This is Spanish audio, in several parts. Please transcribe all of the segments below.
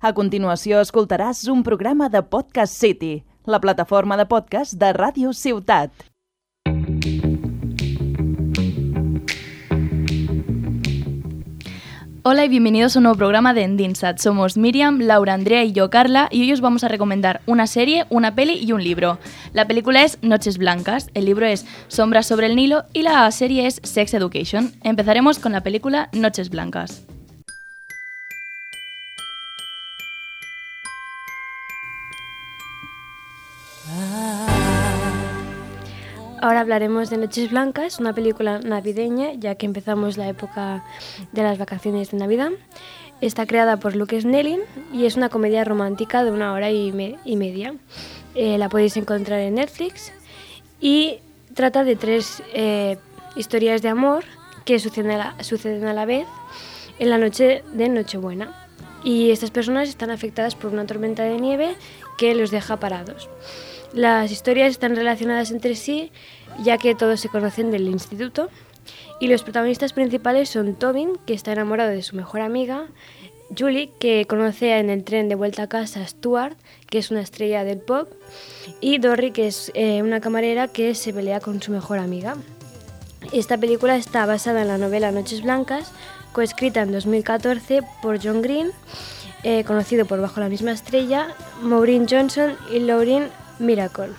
A continuació escoltaràs un programa de Podcast City, la plataforma de podcast de Ràdio Ciutat. Hola y bienvenidos a un nuevo programa de Endinsat. Somos Miriam, Laura, Andrea y yo, Carla, y hoy os vamos a recomendar una serie, una peli y un libro. La película es Noches Blancas, el libro es Sombras sobre el Nilo y la serie es Sex Education. Empezaremos con la película Noches Blancas. Ahora hablaremos de Noches Blancas, una película navideña, ya que empezamos la época de las vacaciones de Navidad. Está creada por Luke Snelling y es una comedia romántica de una hora y, media. Eh, la podéis encontrar en Netflix y trata de tres eh, historias de amor que suceden a, la, suceden a la vez en la noche de Nochebuena. Y estas personas están afectadas por una tormenta de nieve que los deja parados. Las historias están relacionadas entre sí, ya que todos se conocen del instituto. Y los protagonistas principales son Tobin, que está enamorado de su mejor amiga, Julie, que conoce en el tren de vuelta a casa a Stuart, que es una estrella del pop, y Dorry, que es eh, una camarera que se pelea con su mejor amiga. Esta película está basada en la novela Noches Blancas, coescrita en 2014 por John Green, eh, conocido por Bajo la misma estrella, Maureen Johnson y Lauren Miracle.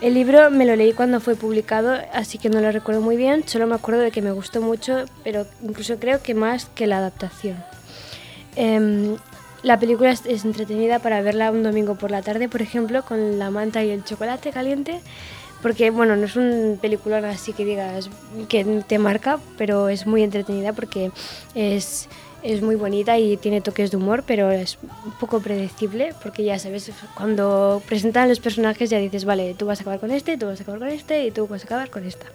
El libro me lo leí cuando fue publicado, así que no lo recuerdo muy bien, solo me acuerdo de que me gustó mucho, pero incluso creo que más que la adaptación. Em, la película es, entretenida para verla un domingo por la tarde, por ejemplo, con la manta y el chocolate caliente, porque bueno, no es un peliculón así que digas que te marca, pero es muy entretenida porque es es muy bonita y tiene toques de humor, pero es un poco predecible porque ya sabes, cuando presentan los personajes ya dices, vale, tú vas a acabar con este, tú vas a acabar con este y tú vas a acabar con esta.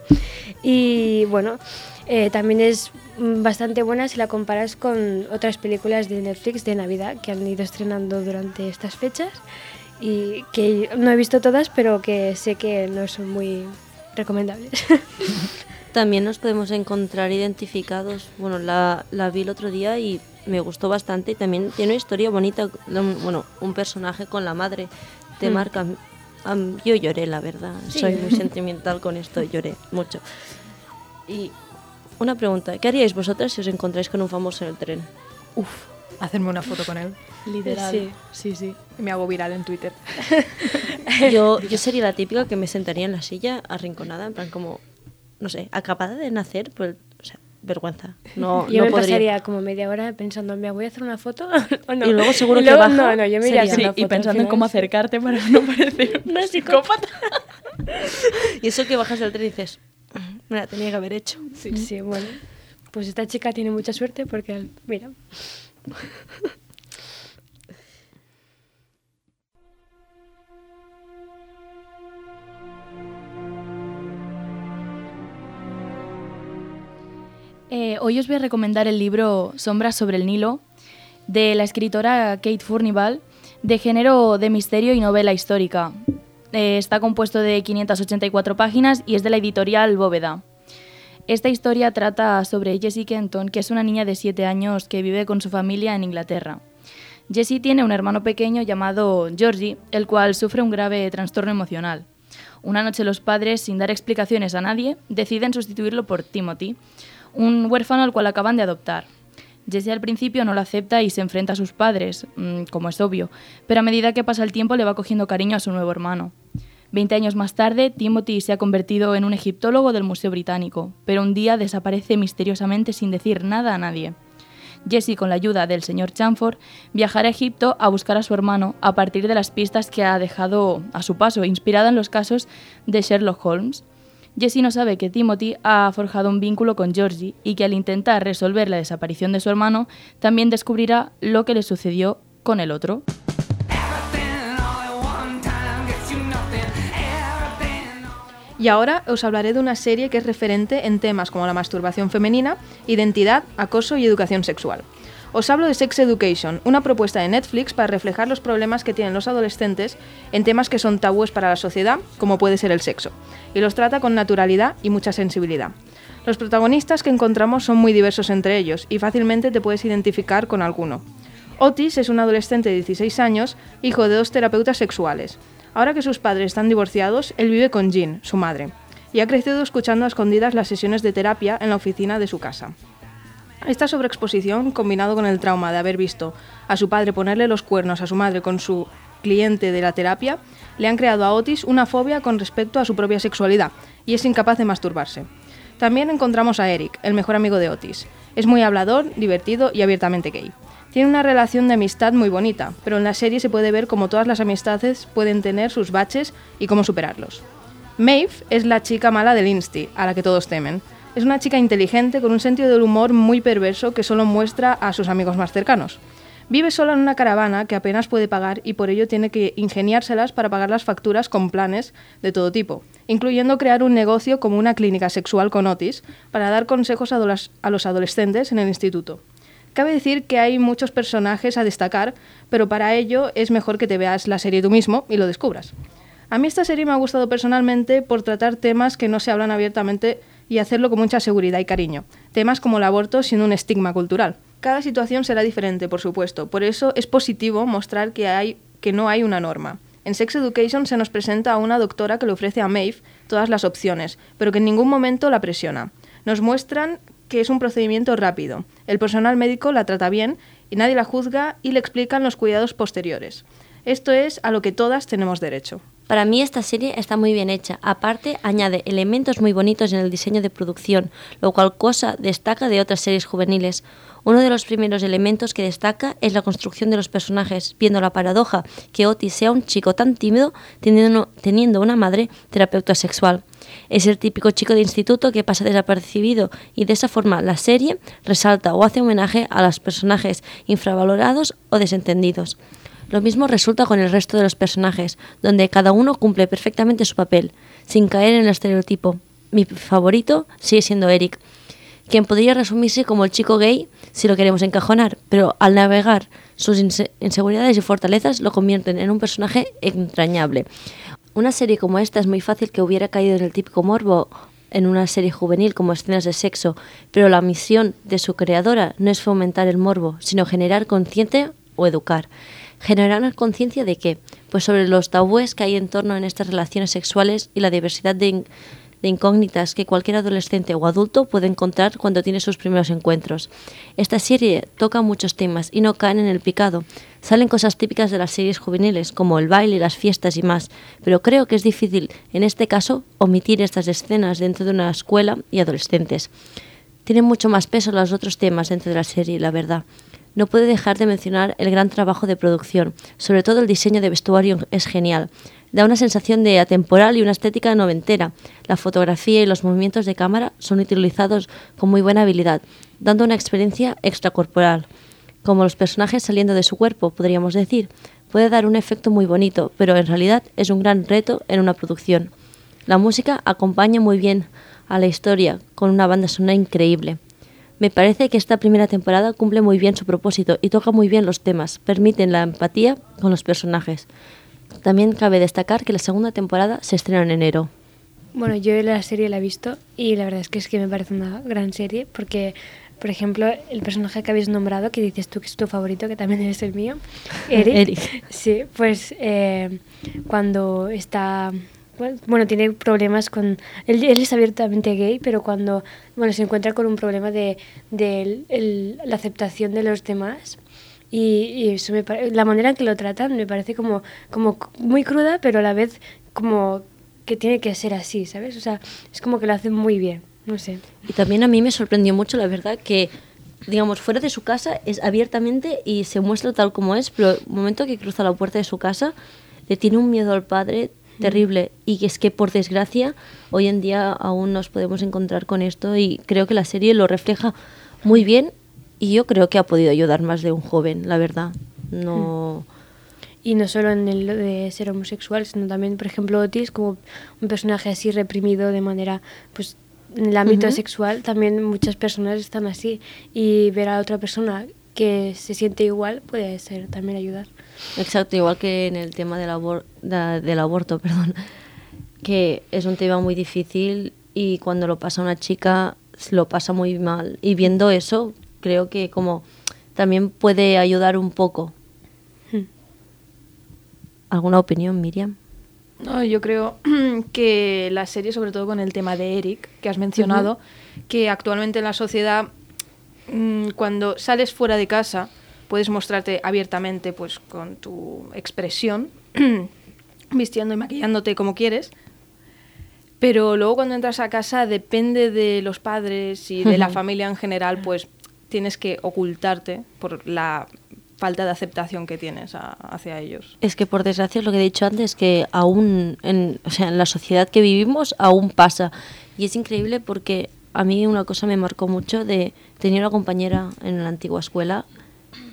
Y bueno, eh, también es bastante buena si la comparas con otras películas de Netflix de Navidad que han ido estrenando durante estas fechas y que no he visto todas, pero que sé que no son muy recomendables. También nos podemos encontrar identificados. Bueno, la, la vi el otro día y me gustó bastante y también tiene una historia bonita. Bueno, un personaje con la madre te mm. marca. yo lloré, la verdad. Soy muy sentimental con esto, lloré mucho. Y una pregunta, ¿qué haríais vosotras si os encontráis con un famoso en el tren? Uf, hacerme una foto con él. Literal. Sí, sí, sí. Me hago viral en Twitter. yo, yo sería la típica que me sentaría en la silla arrinconada, en plan como no sé, acabada de nacer, pues, o sea, vergüenza. No, yo me pasaría como media hora pensando, ¿me voy a hacer una foto o no? Y luego seguro que baja. No, no, yo me iría sí, Y pensando en cómo acercarte para no parecer una psicópata. y eso que bajas del tren y dices, me la tenía que haber hecho. Sí, sí, bueno. Pues esta chica tiene mucha suerte porque, mira... hoy os voy a recomendar el libro Sombras sobre el Nilo de la escritora Kate Furnival, de género de misterio y novela histórica. Eh, está compuesto de 584 páginas y es de la editorial Bóveda. Esta historia trata sobre Jessie Kenton, que es una niña de 7 años que vive con su familia en Inglaterra. Jessie tiene un hermano pequeño llamado Georgie, el cual sufre un grave trastorno emocional. Una noche los padres, sin dar explicaciones a nadie, deciden sustituirlo por Timothy, un huérfano al cual acaban de adoptar. Jesse al principio no lo acepta y se enfrenta a sus padres, mm, como es obvio, pero a medida que pasa el tiempo le va cogiendo cariño a su nuevo hermano. Veinte años más tarde, Timothy se ha convertido en un egiptólogo del Museo Británico, pero un día desaparece misteriosamente sin decir nada a nadie. Jesse, con la ayuda del señor Chamford, viajará a Egipto a buscar a su hermano a partir de las pistas que ha dejado a su paso, inspirada en los casos de Sherlock Holmes. Jessie no sabe que Timothy ha forjado un vínculo con Georgie y que al intentar resolver la desaparición de su hermano, también descubrirá lo que le sucedió con el otro. Y ahora os hablaré de una serie que es referente en temas como la masturbación femenina, identidad, acoso y educación sexual. Os hablo de Sex Education, una propuesta de Netflix para reflejar los problemas que tienen los adolescentes en temas que son tabúes para la sociedad, como puede ser el sexo, y los trata con naturalidad y mucha sensibilidad. Los protagonistas que encontramos son muy diversos entre ellos y fácilmente te puedes identificar con alguno. Otis es un adolescente de 16 años, hijo de dos terapeutas sexuales. Ahora que sus padres están divorciados, él vive con Jean, su madre, y ha crecido escuchando a escondidas las sesiones de terapia en la oficina de su casa. Esta sobreexposición, combinado con el trauma de haber visto a su padre ponerle los cuernos a su madre con su cliente de la terapia, le han creado a Otis una fobia con respecto a su propia sexualidad y es incapaz de masturbarse. También encontramos a Eric, el mejor amigo de Otis. Es muy hablador, divertido y abiertamente gay. Tiene una relación de amistad muy bonita, pero en la serie se puede ver cómo todas las amistades pueden tener sus baches y cómo superarlos. Maeve es la chica mala del Insti, a la que todos temen. Es una chica inteligente con un sentido del humor muy perverso que solo muestra a sus amigos más cercanos. Vive sola en una caravana que apenas puede pagar y por ello tiene que ingeniárselas para pagar las facturas con planes de todo tipo, incluyendo crear un negocio como una clínica sexual con Otis para dar consejos a los adolescentes en el instituto. Cabe decir que hay muchos personajes a destacar, pero para ello es mejor que te veas la serie tú mismo y lo descubras. A mí esta serie me ha gustado personalmente por tratar temas que no se hablan abiertamente y hacerlo con mucha seguridad y cariño. Temas como el aborto sin un estigma cultural. Cada situación será diferente, por supuesto, por eso es positivo mostrar que, hay, que no hay una norma. En Sex Education se nos presenta a una doctora que le ofrece a Maeve todas las opciones, pero que en ningún momento la presiona. Nos muestran que es un procedimiento rápido. El personal médico la trata bien y nadie la juzga y le explican los cuidados posteriores. Esto es a lo que todas tenemos derecho. Para mí esta serie está muy bien hecha. Aparte, añade elementos muy bonitos en el diseño de producción, lo cual cosa destaca de otras series juveniles. Uno de los primeros elementos que destaca es la construcción de los personajes, viendo la paradoja que Otis sea un chico tan tímido teniendo, una madre terapeuta sexual. Es el típico chico de instituto que pasa desapercibido y de esa forma la serie resalta o hace homenaje a los personajes infravalorados o desentendidos. Lo mismo resulta con el resto de los personajes, donde cada uno cumple perfectamente su papel, sin caer en el estereotipo. Mi favorito sigue siendo Eric, quien podría resumirse como el chico gay si lo queremos encajonar, pero al navegar sus inseguridades y fortalezas lo convierten en un personaje entrañable. Una serie como esta es muy fácil que hubiera caído en el típico morbo en una serie juvenil como escenas de sexo, pero la misión de su creadora no es fomentar el morbo, sino generar conciencia o educar. Generar conciencia de qué? Pues sobre los tabúes que hay en torno en estas relaciones sexuales y la diversidad de, de incógnitas que cualquier adolescente o adulto puede encontrar cuando tiene sus primeros encuentros. Esta serie toca muchos temas y no caen en el picado. Salen cosas típicas de las series juveniles, como el baile, las fiestas y más, pero creo que es difícil, en este caso, omitir estas escenas dentro de una escuela y adolescentes. Tienen mucho más peso los otros temas dentro de la serie, la verdad no puede dejar de mencionar el gran trabajo de producción. Sobre todo el diseño de vestuario es genial. Da una sensación de atemporal y una estética noventera. La fotografía y los movimientos de cámara son utilizados con muy buena habilidad, dando una experiencia extracorporal. Como los personajes saliendo de su cuerpo, podríamos decir. Puede dar un efecto muy bonito, pero en realidad es un gran reto en una producción. La música acompaña muy bien a la historia, con una banda sonora increíble. Me parece que esta primera temporada cumple muy bien su propósito y toca muy bien los temas, permiten la empatía con los personajes. También cabe destacar que la segunda temporada se estrena en enero. Bueno, yo la serie la he visto y la verdad es que es que me parece una gran serie porque, por ejemplo, el personaje que habéis nombrado, que dices tú que es tu favorito, que también es el mío, Eric. Sí, pues eh, cuando está bueno, tiene problemas con... Él, es abiertamente gay, pero cuando bueno, se encuentra con un problema de, de la aceptación de los demás, y, eso me la manera en que lo tratan me parece como, como muy cruda, pero a la vez como que tiene que ser así, ¿sabes? O sea, es como que lo hacen muy bien, no sé. Y también a mí me sorprendió mucho, la verdad, que digamos, fuera de su casa es abiertamente y se muestra tal como es, pero el momento que cruza la puerta de su casa le tiene un miedo al padre terrible y es que por desgracia hoy en día aún nos podemos encontrar con esto y creo que la serie lo refleja muy bien y yo creo que ha podido ayudar más de un joven, la verdad. No. Y no solo en el de ser homosexual, sino también, por ejemplo, Otis, como un personaje así reprimido de manera, pues, en el ámbito sexual, también muchas personas están así. Y ver a otra persona que se siente igual puede ser también ayudar. Exacto, igual que en el tema del, abor del aborto, perdón, que es un tema muy difícil y cuando lo pasa una chica lo pasa muy mal. Y viendo eso, creo que como también puede ayudar un poco. ¿Alguna opinión, Miriam? No, yo creo que la serie, sobre todo con el tema de Eric, que has mencionado, que actualmente en la sociedad, mm, cuando sales fuera de casa, puedes mostrarte abiertamente pues con tu expresión, vistiendo y maquillándote como quieres, pero luego cuando entras a casa depende de los padres y de la familia en general, pues tienes que ocultarte por la falta de aceptación que tienes a- hacia ellos. Es que por desgracia lo que he dicho antes, que aún, en, o sea, en la sociedad que vivimos, aún pasa. Y es increíble porque a mí una cosa me marcó mucho de tenía una compañera en la antigua escuela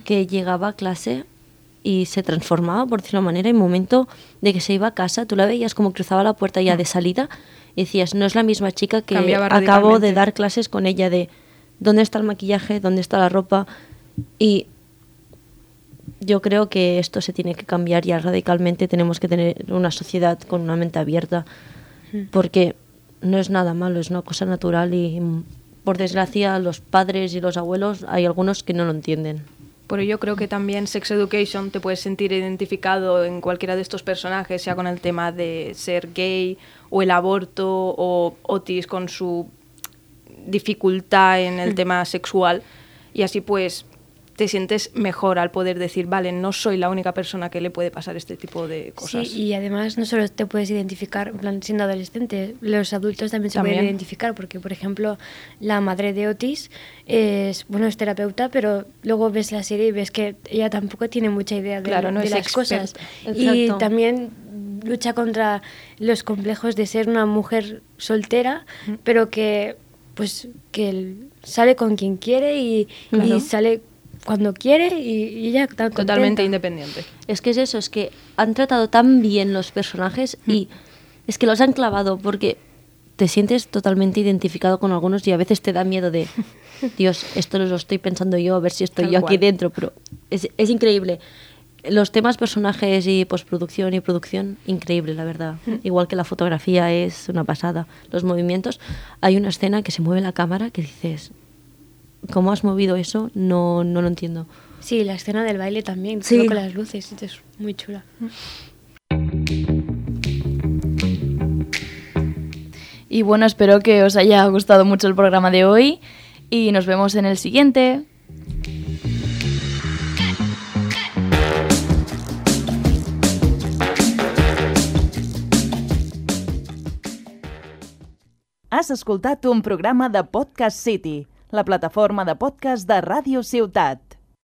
que llegaba a clase y se transformaba, por decirlo de una manera, en momento de que se iba a casa, tú la veías como cruzaba la puerta ya de salida y decías, no es la misma chica que acabo de dar clases con ella de dónde está el maquillaje, dónde está la ropa y yo creo que esto se tiene que cambiar ya radicalmente. Tenemos que tener una sociedad con una mente abierta, porque no es nada malo, es una cosa natural y mm, por desgracia los padres y los abuelos hay algunos que no lo entienden. Por ello creo que también Sex Education te puedes sentir identificado en cualquiera de estos personajes, sea con el tema de ser gay o el aborto o Otis con su dificultad en el tema sexual y así pues te sientes mejor al poder decir, vale, no soy la única persona que le puede pasar este tipo de cosas. Sí, y además no solo te puedes identificar, en plan, siendo adolescente, los adultos también se También. pueden identificar, porque, por ejemplo, la madre de Otis es, bueno, es terapeuta, pero luego ves la serie y ves que ella tampoco tiene mucha idea de, Claro, no de las cosas. Y también lucha contra los complejos de ser una mujer soltera, pero que, pues, que sale con quien quiere y, sale cuando quiere y, y ella está Totalmente contenta. independiente. Es que es eso, es que han tratado tan bien los personajes y es que los han clavado porque te sientes totalmente identificado con algunos y a veces te da miedo de, Dios, esto lo estoy pensando yo, a ver si estoy Tal yo aquí cual. dentro, pero es, es increíble. Los temas, personajes y postproducción y producción, increíble, la verdad. Igual que la fotografía es una pasada. Los movimientos, hay una escena que se mueve la cámara que dices, ¿cómo has movido eso? No, no lo entiendo. Sí, la escena del baile también, Sí. todo con las luces, es muy chula. Y bueno, espero que os haya gustado mucho el programa de hoy y nos vemos en el siguiente. Has escoltat un programa de Podcast City, la plataforma de podcast de Ràdio Ciutat.